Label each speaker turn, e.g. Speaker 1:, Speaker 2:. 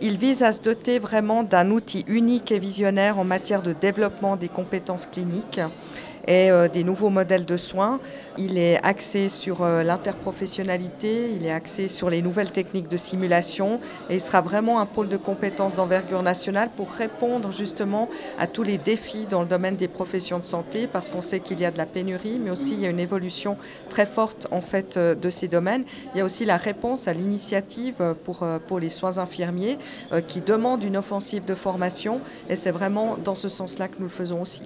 Speaker 1: Il vise à se doter vraiment d'un outil unique et visionnaire en matière de développement des compétences cliniques et euh, des nouveaux modèles de soins. Il est axé sur euh, l'interprofessionnalité, il est axé sur les nouvelles techniques de simulation et il sera vraiment un pôle de compétences d'envergure nationale pour répondre justement à tous les défis dans le domaine des professions de santé parce qu'on sait qu'il y a de la pénurie mais aussi il y a une évolution très forte en fait euh, de ces domaines. Il y a aussi la réponse à l'initiative pour, pour les soins infirmiers qui demande une offensive de formation et c'est vraiment dans ce sens-là que nous le faisons aussi.